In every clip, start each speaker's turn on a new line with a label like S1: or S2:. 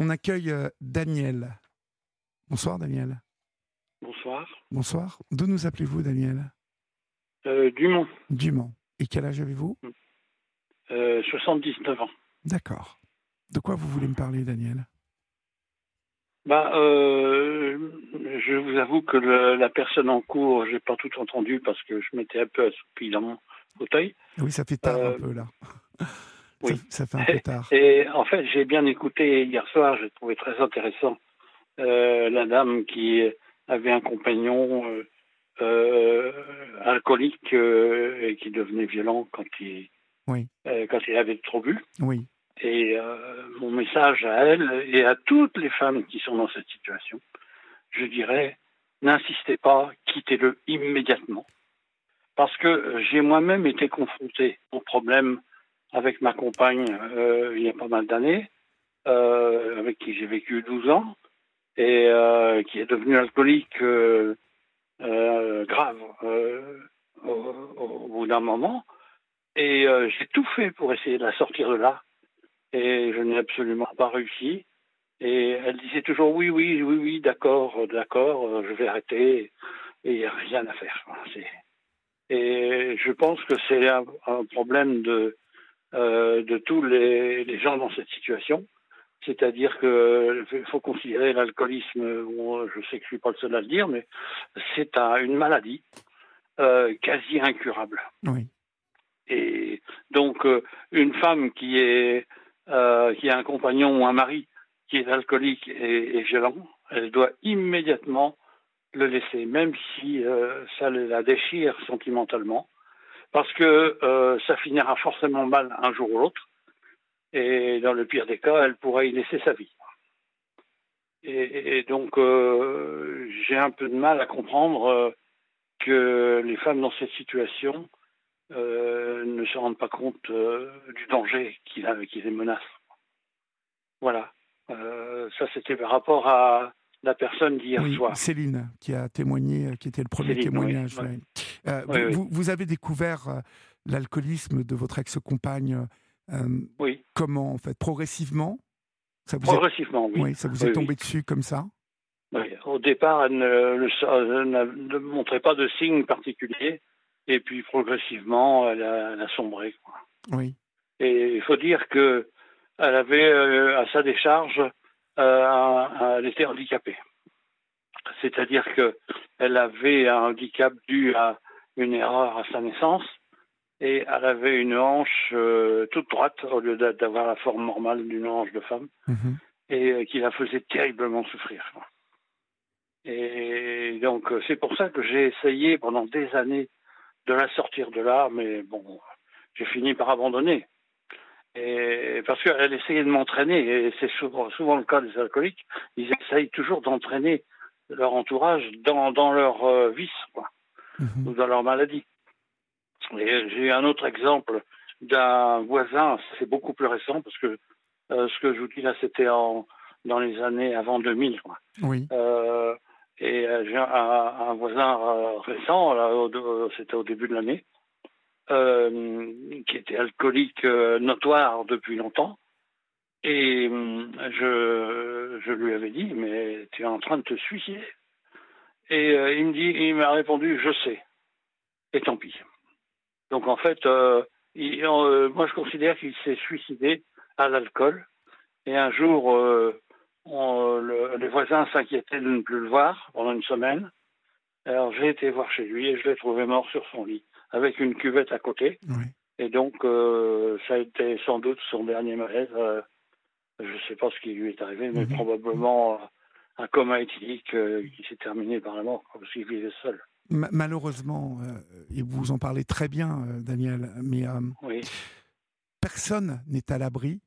S1: On accueille euh, Daniel. Bonsoir Daniel.
S2: Bonsoir.
S1: Bonsoir. D'où nous appelez-vous Daniel?
S2: Euh, Dumont,
S1: Dumont. Et quel âge avez-vous?
S2: Euh, 79 ans.
S1: D'accord. De quoi vous voulez me parler Daniel?
S2: Bah, euh, je vous avoue que le- la personne en cours, j'ai pas tout entendu parce que je m'étais un peu assoupi dans mon fauteuil.
S1: Oui, ça fait tard
S2: Euh,
S1: un peu là.
S2: Oui.
S1: Ça, ça fait un peu tard.
S2: Et en fait, j'ai bien écouté hier soir, j'ai trouvé très intéressant euh, la dame qui avait un compagnon euh, euh, alcoolique et qui devenait violent quand il,
S1: Oui.
S2: quand il avait trop bu.
S1: Oui.
S2: Et mon message à elle et à toutes les femmes qui sont dans cette situation, je dirais, n'insistez pas, quittez-le immédiatement. Parce que j'ai moi-même été confronté au problème avec ma compagne euh, il y a pas mal d'années, euh, avec qui j'ai vécu 12 ans, et euh, qui est devenue alcoolique grave au, bout d'un moment. Et j'ai tout fait pour essayer de la sortir de là et je n'ai absolument pas réussi. Et elle disait toujours oui, oui, oui, oui, d'accord, d'accord, je vais arrêter. Et il n'y a rien à faire. Et je pense que c'est un problème de, euh, de tous les, les gens dans cette situation. C'est-à-dire qu'il faut considérer l'alcoolisme, bon, je sais que je ne suis pas le seul à le dire, mais c'est un- une maladie euh, quasi incurable.
S1: Oui.
S2: Et donc, euh, une femme qui, est, euh, qui a un compagnon ou un mari qui est alcoolique et, et violent, elle doit immédiatement le laisser, même si euh, ça la déchire sentimentalement, parce que euh, ça finira forcément mal un jour ou l'autre. Et dans le pire des cas, elle pourrait y laisser sa vie. Et, donc, euh, j'ai un peu de mal à comprendre euh, que les femmes dans cette situation ne se rendent pas compte du danger qui, qui les menace. Voilà. Ça, c'était par rapport à la personne d'hier
S1: Oui,
S2: soir.
S1: Céline qui a témoigné, euh, qui était le premier
S2: Céline,
S1: témoignage.
S2: oui,
S1: ouais. Euh,
S2: Oui,
S1: vous,
S2: oui.
S1: vous- vous avez découvert euh, l'alcoolisme de votre ex-compagne euh,
S2: Oui,
S1: comment en fait Progressivement? Ça vous, est,
S2: progressivement, oui.
S1: oui, ça vous est tombé dessus comme ça?
S2: Oui. Au départ, elle ne, le- montrait pas de signes particuliers, et puis progressivement, elle a, elle a sombré. quoi.
S1: Oui.
S2: Et il faut dire que elle avait euh, à sa décharge, elle était handicapée. C'est-à-dire que elle avait un handicap dû à une erreur à sa naissance et elle avait une hanche euh, toute droite au lieu d'a- d'avoir la forme normale d'une hanche de femme
S1: Mhm.
S2: et euh, qui la faisait terriblement souffrir. Et donc euh, c'est pour ça que j'ai essayé pendant des années de la sortir de là, mais bon, j'ai fini par abandonner. Et parce qu'elle essayait de m'entraîner, et c'est souvent, souvent le cas des alcooliques, ils essayent toujours d'entraîner leur entourage dans, dans leur euh, vice, quoi,
S1: Mhm.
S2: ou dans leur maladie. Et j'ai un autre exemple d'un voisin, c'est beaucoup plus récent, parce que euh, ce que je vous dis là, c'était en, dans les années avant 2000. Quoi.
S1: Oui.
S2: Euh, et j'ai un, un voisin récent, c'était au début de l'année, qui était alcoolique euh, notoire depuis longtemps. Et hum, je, lui avais dit, mais tu es en train de te suicider. Et euh, il me dit, il m'a répondu, je sais. Et tant pis. Donc en fait, euh, euh, moi je considère qu'il s'est suicidé à l'alcool. Et un jour, euh, les voisins s'inquiétaient de ne plus le voir pendant une semaine. Alors j'ai été voir chez lui et je l'ai trouvé mort sur son lit, avec une cuvette à côté.
S1: Oui.
S2: Et donc, euh, ça a été sans doute son dernier malaise. euh, je ne sais pas ce qui lui est arrivé, mais
S1: Mhm.
S2: probablement euh, un coma éthylique euh, qui s'est terminé par la mort, parce qu'il vivait seul.
S1: Ma- malheureusement, et vous en parlez très bien, Daniel, mais
S2: Oui,
S1: personne n'est à l'abri.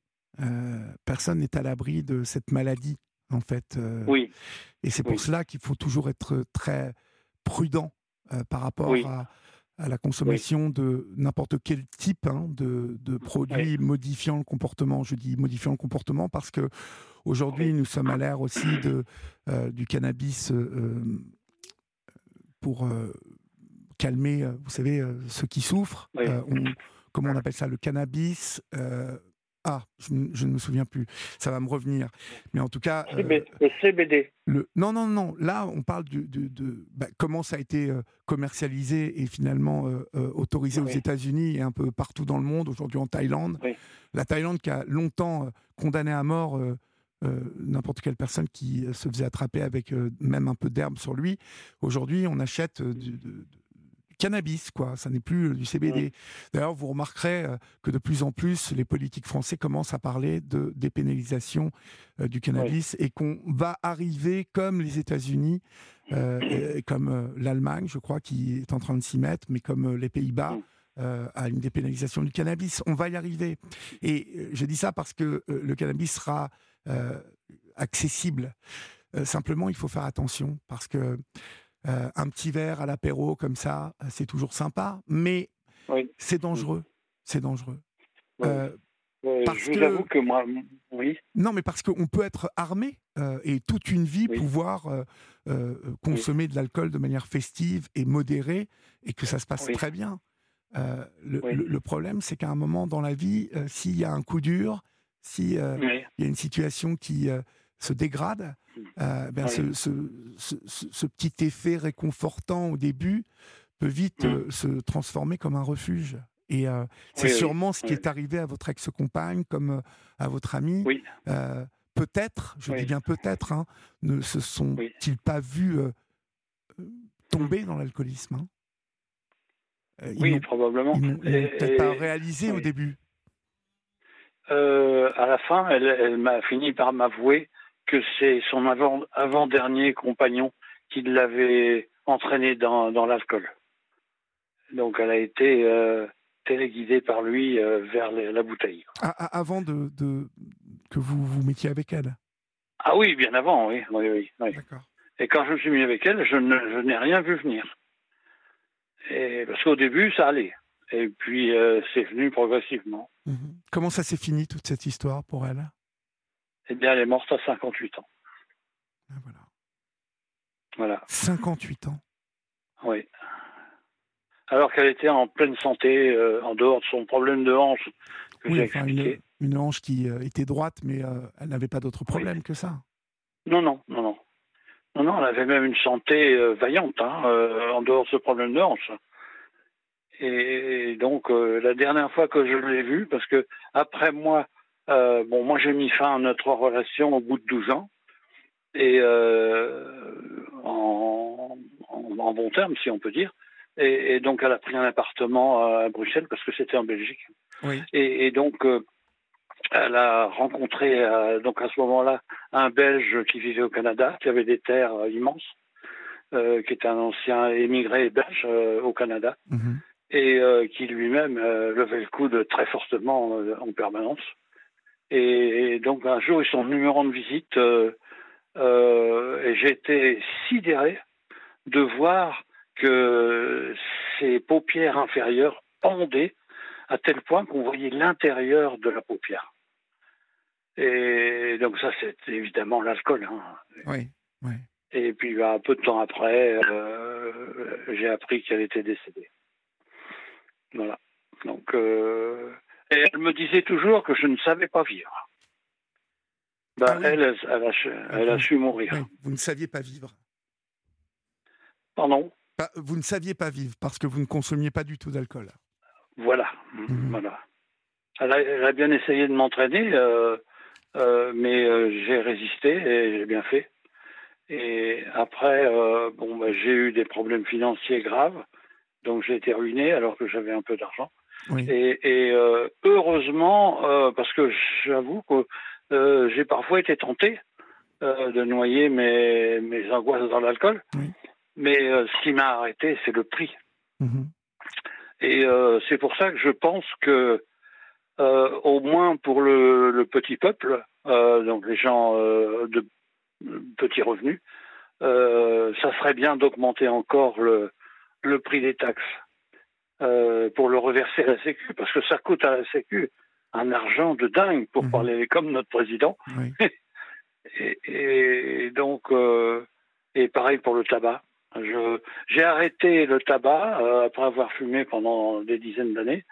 S1: personne n'est à l'abri de cette maladie, en fait. euh,
S2: oui,
S1: Et c'est pour
S2: Oui.
S1: cela qu'il faut toujours être très prudent euh, par rapport
S2: Oui.
S1: à, à la consommation de n'importe quel type hein, de, de produits modifiant le comportement. Je dis modifiant le comportement parce que aujourd'hui
S2: Oui.
S1: nous sommes à l'ère aussi de, euh, du cannabis euh, pour euh, calmer, vous savez, ceux qui souffrent. On- comment on appelle ça? Le cannabis Ah, je, ne me souviens plus. Ça va me revenir. Mais en tout cas.
S2: Euh, le CBD.
S1: Le, non, non, non. Là, on parle de, de, bah, comment ça a été euh, commercialisé et finalement euh, autorisé aux États-Unis et un peu partout dans le monde, aujourd'hui en Thaïlande. La Thaïlande qui a longtemps condamné à mort n'importe quelle personne qui se faisait attraper avec même un peu d'herbe sur lui. Aujourd'hui, on achète du, cannabis, quoi. Ça n'est plus euh, du CBD. Mmh. D'ailleurs, vous remarquerez euh, que de plus en plus, les politiques français commencent à parler de dépénalisation euh, du cannabis et qu'on va arriver comme les États-Unis, comme l'Allemagne, je crois, qui est en train de s'y mettre, mais comme les Pays-Bas. Mmh. à une dépénalisation du cannabis. On va y arriver. Et je dis ça parce que le cannabis sera accessible. simplement, il faut faire attention parce que euh, un petit verre à l'apéro comme ça, euh, c'est toujours sympa, mais c'est dangereux. C'est dangereux.
S2: Euh, parce je vous avoue que moi, oui.
S1: Non, mais parce qu'on peut être armé et toute une vie pouvoir consommer de l'alcool de manière festive et modérée et que ça se passe très bien. Le, problème, c'est qu'à un moment dans la vie, s'il y a un coup dur, s'il y a une situation qui se dégrade, euh, ben ce, ce, petit effet réconfortant au début peut vite mmh. euh, se transformer comme un refuge. Et euh, c'est sûrement ce qui est arrivé à votre ex-compagne, comme à votre ami. peut-être, je dis bien peut-être, hein, ne se sont-ils pas vus tomber dans l'alcoolisme
S2: hein? Oui, probablement.
S1: Ils n'ont peut-être pas réalisé au début.
S2: à la fin, elle, elle m'a fini par m'avouer que c'est son avant-dernier compagnon qui l'avait entraîné dans, l'alcool. Donc elle a été euh, téléguidée par lui euh, vers la bouteille.
S1: Ah, ah, avant de, que vous vous mettiez avec elle?
S2: Ah oui, bien avant, oui. oui, oui, Et quand je me suis mis avec elle, je, n'ai rien vu venir. Et, parce qu'au début, ça allait. Et puis, euh, c'est venu progressivement.
S1: Mhm. Comment ça s'est fini, toute cette histoire, pour elle?
S2: Eh bien, elle est morte à 58 ans.
S1: Ah, voilà.
S2: Voilà.
S1: 58 ans.
S2: Oui. Alors qu'elle était en pleine santé, euh, en dehors de son problème de hanche.
S1: oui, enfin, une, hanche qui euh, était droite, mais euh, elle n'avait pas d'autre problème que ça.
S2: Non, non, non, non. Non, non, elle avait même une santé vaillante, hein, en dehors de ce problème de hanche. Et donc, la dernière fois que je l'ai vue, parce que après moi, euh, bon, moi j'ai mis fin à notre relation au bout de 12 ans et euh, en, bon terme, si on peut dire. Et, donc elle a pris un appartement à Bruxelles parce que c'était en Belgique. Et, donc euh, elle a rencontré donc à ce moment-là un Belge qui vivait au Canada, qui avait des terres immenses, qui était un ancien émigré belge au Canada. Mhm. Et qui lui-même levait le coude très fortement en permanence. Et, donc un jour, ils sont venus me rendre visite euh, euh, et j'étais sidéré de voir que ses paupières inférieures pendaient à tel point qu'on voyait l'intérieur de la paupière. Et donc ça, c'est évidemment l'alcool. Hein.
S1: Oui, oui.
S2: Et puis bah, un peu de temps après, euh, j'ai appris qu'elle était décédée. Voilà. Donc et elle me disait toujours que je ne savais pas vivre. Ben, ah elle, elle, a, elle, a, su mourir.
S1: vous ne saviez pas vivre.
S2: Pardon?
S1: Vous ne saviez pas vivre parce que vous ne consommiez pas du tout d'alcool.
S2: Voilà. Mhm. voilà. Elle a, bien essayé de m'entraîner, euh, euh, mais euh, j'ai résisté et j'ai bien fait. Et après, bon, ben, j'ai eu des problèmes financiers graves, donc j'ai été ruiné alors que j'avais un peu d'argent. Et, euh, heureusement, euh, parce que j'avoue que euh, j'ai parfois été tenté de noyer mes, mes angoisses dans l'alcool. Mais ce qui m'a arrêté, c'est le prix. Mhm. Et c'est pour ça que je pense que, au moins pour le, petit peuple, donc les gens de petits revenus, ça serait bien d'augmenter encore le, le prix des taxes. Euh, pour le reverser à la Sécu, parce que ça coûte à la Sécu un argent de dingue, pour mhm. parler comme notre président. et, donc, euh, et pareil pour le tabac. J'ai arrêté le tabac euh, après avoir fumé pendant des dizaines d'années.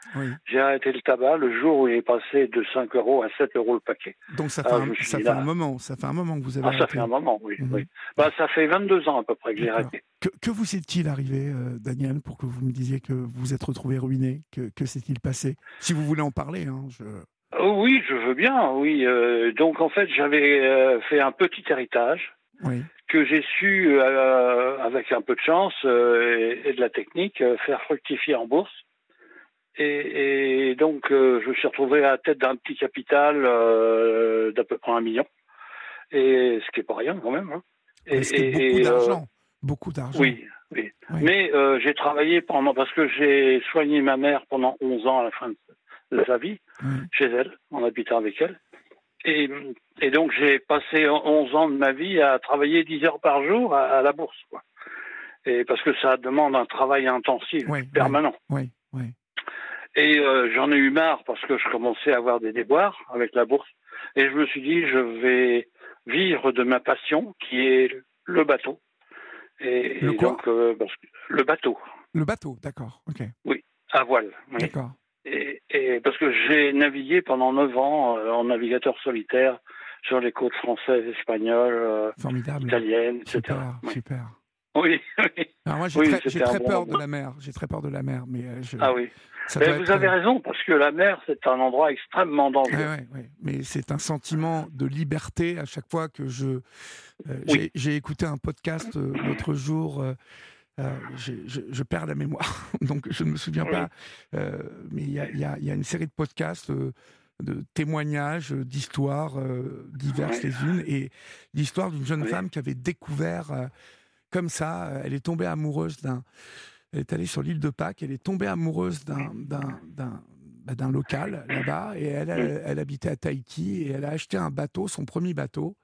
S2: J'ai arrêté le tabac le jour où il est passé de 5 euros à 7 euros le paquet.
S1: Donc ça fait, un, ça fait un, moment, ça fait un moment que vous avez
S2: ah, Ça fait un moment, oui. Mhm. Bah, ça fait 22 ans à peu près que j'ai arrêté.
S1: Que, que, vous est-il arrivé, euh, Daniel, pour que vous me disiez que vous êtes retrouvé ruiné Que, que s'est-il passé? Si vous voulez en parler, hein, je...
S2: Oh oui, je veux bien, oui. Euh, donc en fait, j'avais fait un petit héritage. Oui que j'ai su, euh, avec un peu de chance euh, et, de la technique, euh, faire fructifier en bourse. Et, donc, je me suis retrouvé à la tête d'un petit capital d'à peu près un million. Et ce qui n'est pas rien quand même. Hein.
S1: Et, beaucoup d'argent. beaucoup d'argent.
S2: Oui, oui. Mais j'ai travaillé pendant, parce que j'ai soigné ma mère pendant 11 ans à la fin de sa vie, chez elle, en habitant avec elle. Et, et donc j'ai passé 11 ans de ma vie à travailler 10 heures par jour à, la bourse. Quoi. Et parce que ça demande un travail intensif, permanent.
S1: Oui, oui.
S2: Et euh, j'en ai eu marre parce que je commençais à avoir des déboires avec la bourse. Et je me suis dit, je vais vivre de ma passion, qui est le bateau.
S1: Et, le
S2: donc, euh, le bateau.
S1: Le bateau, d'accord, ok.
S2: Oui, à voile.
S1: D'accord.
S2: Et, parce que j'ai navigué pendant 9 ans euh, en navigateur solitaire sur les côtes françaises, espagnoles, euh, italiennes, etc.
S1: Super, super.
S2: Oui, oui.
S1: Alors moi, j'ai très, peur de la mer. J'ai très peur de la mer, mais euh,
S2: ah oui. vous avez raison parce que la mer, c'est un endroit extrêmement dangereux.
S1: Mais c'est un sentiment de liberté à chaque fois que je. j'ai écouté un podcast l'autre jour euh, je, perds la mémoire, donc je ne me souviens pas. Euh, mais il y a, une série de podcasts euh, de témoignages, d'histoires diverses les unes, et l'histoire d'une jeune femme qui avait découvert comme ça, elle est tombée amoureuse d'un. Elle est allée sur l'île de Pâques, elle est tombée amoureuse d'un d'un bah, local là-bas, et elle, elle, habitait à Tahiti, et elle a acheté un bateau, son premier bateau.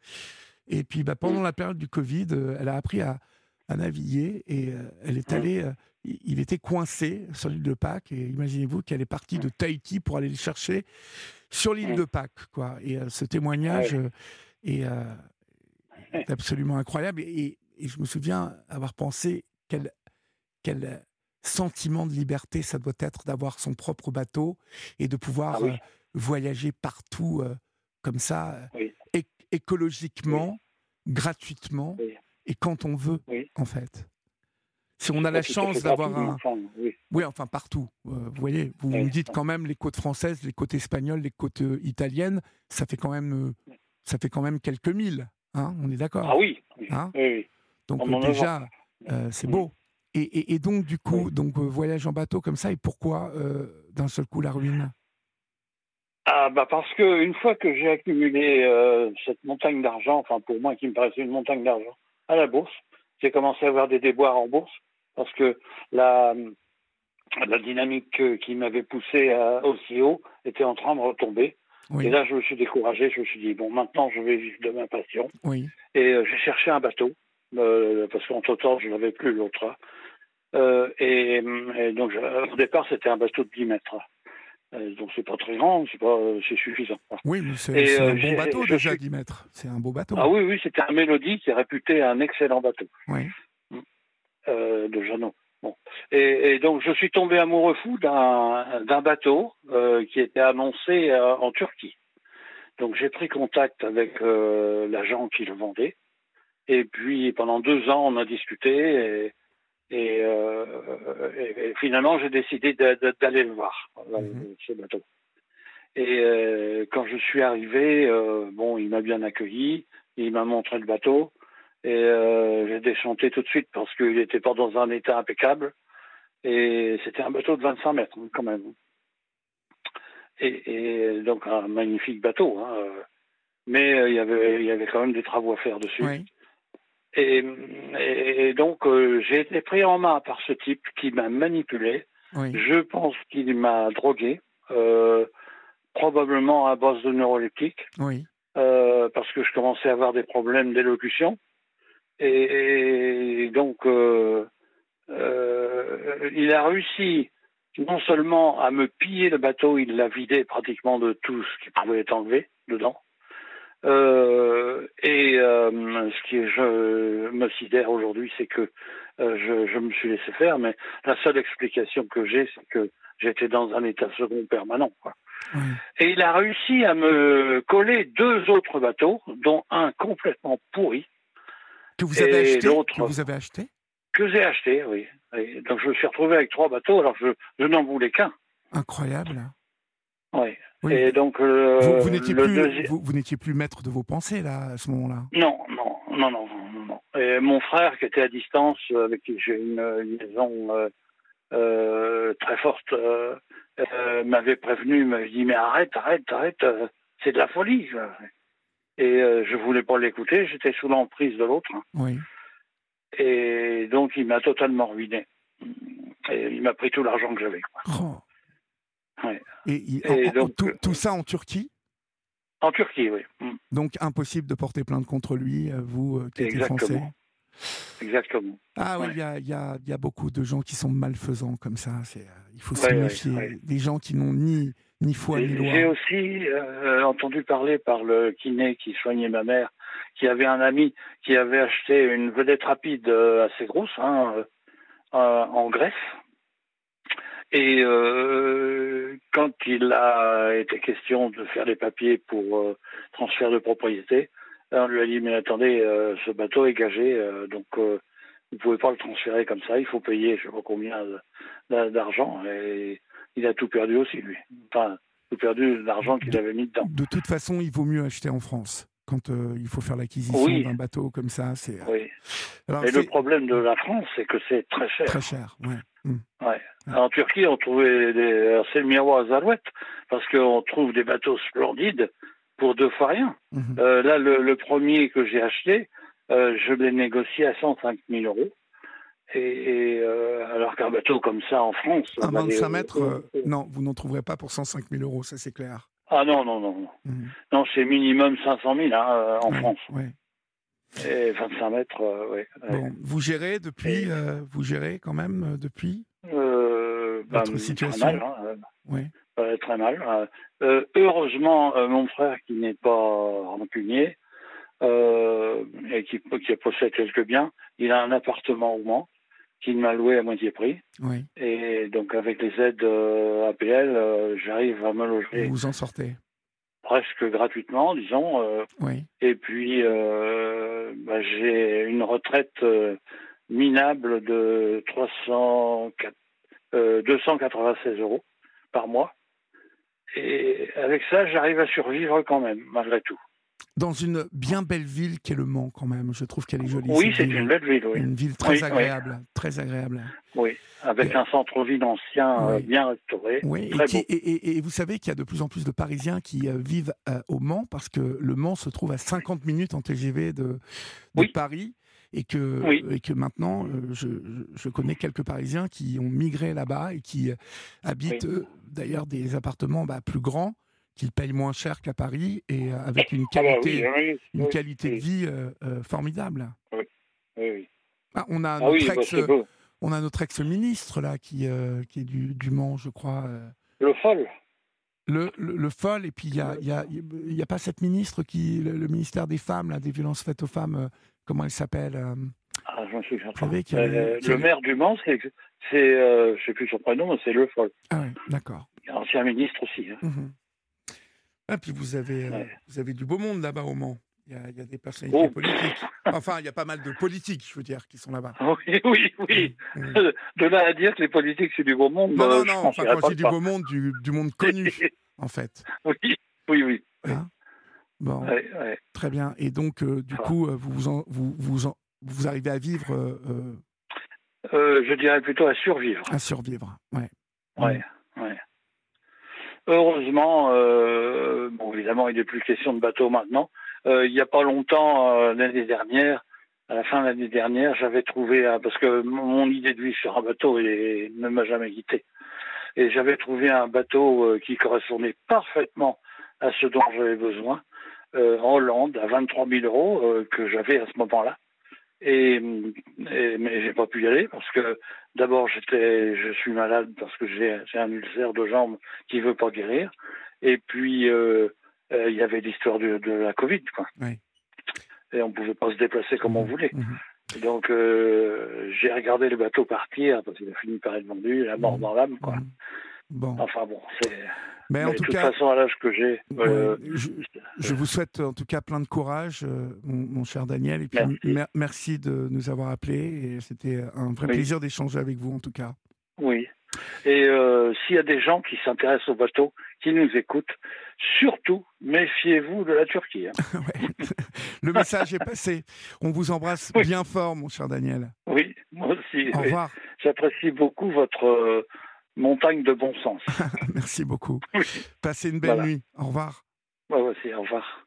S1: Et puis bah, pendant la période du Covid, elle a appris à, à naviguer et euh, elle est allée. Euh, il était coincé sur l'île de Pâques et imaginez-vous qu'elle est partie de Tahiti pour aller le chercher sur l'île de Pâques, quoi. Et euh, ce témoignage est, absolument incroyable. Et, je me souviens avoir pensé quel, quel sentiment de liberté ça doit être d'avoir son propre bateau et de pouvoir ah voyager partout comme ça, écologiquement, gratuitement et quand on veut, en fait. Si on a la chance d'avoir un... oui. enfin partout. Euh, vous voyez, vous me dites quand même les côtes françaises, les côtes espagnoles, les côtes euh, italiennes, ça fait quand même, euh, ça fait quand même quelques milles. Hein, on est d'accord?
S2: Ah oui.
S1: Hein? donc déjà, c'est beau. Et, et, donc du coup, donc voyage en bateau comme ça, et pourquoi d'un seul coup la ruine?
S2: Ah bah parce que une fois que j'ai accumulé cette montagne d'argent, enfin pour moi qui me paraissait une montagne d'argent, à la bourse. J'ai commencé à avoir des déboires en bourse parce que la, la dynamique qui m'avait poussé aussi haut était en train de retomber. Et là, je me suis découragé. Je me suis dit, bon, maintenant, je vais vivre de ma passion.
S1: Oui.
S2: Et euh, j'ai cherché un bateau, euh, parce qu'en total, je n'avais plus l'autre. Euh, et, et, donc, au départ, c'était un bateau de 10 mètres. Euh, donc c'est pas très grand, c'est pas, euh, c'est suffisant.
S1: Oui, mais c'est, un euh, bon bateau déjà 10 mètres. C'est un beau bateau.
S2: Ah oui, oui, c'était un Mélodie qui est réputé un excellent bateau. Oui. de Jeannot. Bon. Et, donc je suis tombé amoureux fou d'un, bateau qui était annoncé en Turquie. Donc j'ai pris contact avec l'agent qui le vendait. Et puis pendant deux ans on a discuté et euh, et, finalement, j'ai décidé d'aller le voir, mhm. ce bateau. Et euh, quand je suis arrivé, euh, bon, il m'a bien accueilli, il m'a montré le bateau, et j'ai déchanté tout de suite parce qu'il n'était pas dans un état impeccable. Et c'était un bateau de 25 mètres, quand même. Et, donc un magnifique bateau. Hein. Mais il y avait, il y avait quand même des travaux à faire dessus. Oui. Et, donc, euh, j'ai été pris en main par ce type qui m'a manipulé. Je pense qu'il m'a drogué, euh, probablement à base de neuroleptiques,
S1: oui.
S2: Euh, parce que je commençais à avoir des problèmes d'élocution. Et, donc, il a réussi non seulement à me piller le bateau, il l'a vidé pratiquement de tout ce qui pouvait être enlevé dedans. Euh, et euh, ce qui je me sidère aujourd'hui, c'est que je, je, me suis laissé faire, mais la seule explication que j'ai, c'est que j'étais dans un état second permanent. Quoi. Et il a réussi à me coller deux autres bateaux, dont un complètement pourri.
S1: Que vous avez acheté Que vous avez acheté?
S2: Que j'ai acheté, oui. donc je me suis retrouvé avec trois bateaux, alors je, je n'en voulais qu'un.
S1: Incroyable.
S2: Oui. Et donc euh,
S1: vous, n'étiez plus, vous, n'étiez plus maître de vos pensées là à ce moment-là?
S2: Non, non, non, non, non, Et mon frère qui était à distance, avec qui j'ai une liaison euh, euh, très forte, m'avait prévenu, m'avait dit mais arrête, arrête, arrête, c'est de la folie. Et je voulais pas l'écouter, j'étais sous l'emprise de l'autre.
S1: Oui.
S2: Et donc il m'a totalement ruiné. Et il m'a pris tout l'argent que j'avais.
S1: Oh. Et, donc, tout, ça en Turquie?
S2: En Turquie, oui. Mm.
S1: Donc impossible de porter plainte contre lui, euh, vous euh, qui êtes français?
S2: Exactement.
S1: Ah oui, il y, a, y, a, beaucoup de gens qui sont malfaisants comme ça. C'est, euh, il faut se méfier. Des gens qui n'ont ni, ni foi ni loi.
S2: J'ai aussi entendu parler par le kiné qui soignait ma mère, qui avait un ami qui avait acheté une vedette rapide assez grosse hein, en Grèce et euh, quand il a été question de faire les papiers pour euh, transfert de propriété, on lui a dit mais attendez, euh, ce bateau est gagé, euh, donc vous ne pouvez pas le transférer comme ça, il faut payer je sais pas combien d'argent. Et il a tout perdu aussi lui. Enfin, tout perdu l'argent qu'il avait mis dedans.
S1: De toute façon, il vaut mieux acheter en France quand il faut faire l'acquisition d'un bateau comme ça. C'est.
S2: Oui. Mais le problème de la France, c'est que c'est très cher.
S1: Très cher, ouais.
S2: Mm. Ouais. En Turquie, on trouvait des. C'est le miroir Zalouette, parce qu'on trouve des bateaux splendides pour deux fois rien. Mm-hmm. Euh, là, le, premier que j'ai acheté, euh, je l'ai négocié à 105 000 euros. Et, euh, alors qu'un bateau comme ça en France.
S1: Un 25 mètres, non, vous n'en trouverez pas pour 105 000 euros, ça c'est clair.
S2: Ah non, non, non. Mm-hmm. Non, c'est minimum 500 000 hein, en France. Et 25 mètres, euh, oui.
S1: Bon, vous gérez depuis, euh, vous gérez quand même euh, depuis
S2: votre bah, situation Très mal, hein, oui. très mal. heureusement, mon frère qui n'est pas rancunier et qui, qui possède quelques biens, il a un appartement au Mans qu'il m'a loué à moitié prix.
S1: Oui.
S2: Et donc avec les aides APL, j'arrive à me loger.
S1: Vous en sortez
S2: presque gratuitement, disons. Euh,
S1: oui.
S2: Et puis, euh, bah, j'ai une retraite euh, minable de 300, 296 euros par mois. Et avec ça, j'arrive à survivre quand même, malgré tout
S1: dans une bien belle ville qu'est Le Mans quand même. Je trouve qu'elle est jolie.
S2: Oui, c'est une belle ville. Oui.
S1: Une ville très agréable, très agréable.
S2: Oui, avec un centre-ville ancien euh, bien restauré.
S1: Oui, et, vous savez qu'il y a de plus en plus de Parisiens qui euh, vivent euh, au Mans parce que Le Mans se trouve à 50 minutes en TGV de, Paris. Et que, et que maintenant, je, je, connais quelques Parisiens qui ont migré là-bas et qui habitent d'ailleurs des appartements bah, plus grands qu'ils payent moins cher qu'à Paris et euh, avec une ah bah qualité, une qualité de vie euh, euh, formidable.
S2: Oui,
S1: ah, on a ah notre bah, ex, on a notre ex-ministre là qui, qui est du, du, Mans, je crois.
S2: Le Foll.
S1: Le, le, Foll, et puis il y a, y, a, y a pas cette ministre qui, le, ministère des femmes, là, des violences faites aux femmes, comment elle s'appelle
S2: ah, j'en suis Le maire du Mans, c'est, je sais plus son prénom, mais c'est Le Foll.
S1: Ah oui, d'accord.
S2: Ancien ministre aussi. Hein.
S1: Mhm. Ah, puis vous avez, euh, vous avez du beau monde là-bas au Mans. Il y, a, il y a des personnalités oh. politiques. Enfin, il y a pas mal de politiques, je veux dire, qui sont là-bas.
S2: Oui, oui, oui. De là à dire que les politiques, c'est du beau monde.
S1: Non, non, euh, non. Enfin, quand je dis du beau monde, du, du, monde connu, en fait.
S2: Oui, oui, oui.
S1: Hein? Bon, très bien. Et donc, euh, du coup, vous vous, vous, vous, vous, arrivez à vivre
S2: Je dirais plutôt à survivre.
S1: À survivre, ouais.
S2: Ouais, ouais. Heureusement, euh, bon, évidemment, il n'est plus question de bateau maintenant. Euh, il n'y a pas longtemps, euh, l'année dernière, à la fin de l'année dernière, j'avais trouvé, parce que mon idée de vie sur un bateau ne m'a jamais quitté. Et j'avais trouvé un bateau qui correspondait parfaitement à ce dont j'avais besoin, en Hollande, à 23 000 euros, que j'avais à ce moment-là. Et, et, mais j'ai pas pu y aller parce que d'abord j'étais je suis malade parce que j'ai un ulcère de jambe qui veut pas guérir et puis euh, euh, il y avait l'histoire de, de, la Covid quoi.
S1: Oui.
S2: Et on pouvait pas se déplacer comme on mmh. voulait. Mmh. Donc, euh, j'ai regardé le bateau partir parce qu'il a fini par être vendu, la mort mmh. dans l'âme, quoi. Mmh. Bon. Enfin bon, c'est. Mais, en tout de toute façon, à l'âge que j'ai.
S1: Euh, je, vous souhaite en tout cas plein de courage, euh, mon, cher Daniel. Et puis merci. de nous avoir appelés. C'était un vrai plaisir d'échanger avec vous, en tout cas.
S2: Oui. Et s'il y a des gens qui s'intéressent au bateau, qui nous écoutent, surtout méfiez-vous de la Turquie. Hein.
S1: Le message est passé. On vous embrasse bien fort, mon cher Daniel.
S2: Oui, moi aussi.
S1: Au revoir.
S2: J'apprécie beaucoup votre euh, montagne de bon sens.
S1: Merci beaucoup. Passez une belle nuit. Au revoir.
S2: Moi aussi, au revoir.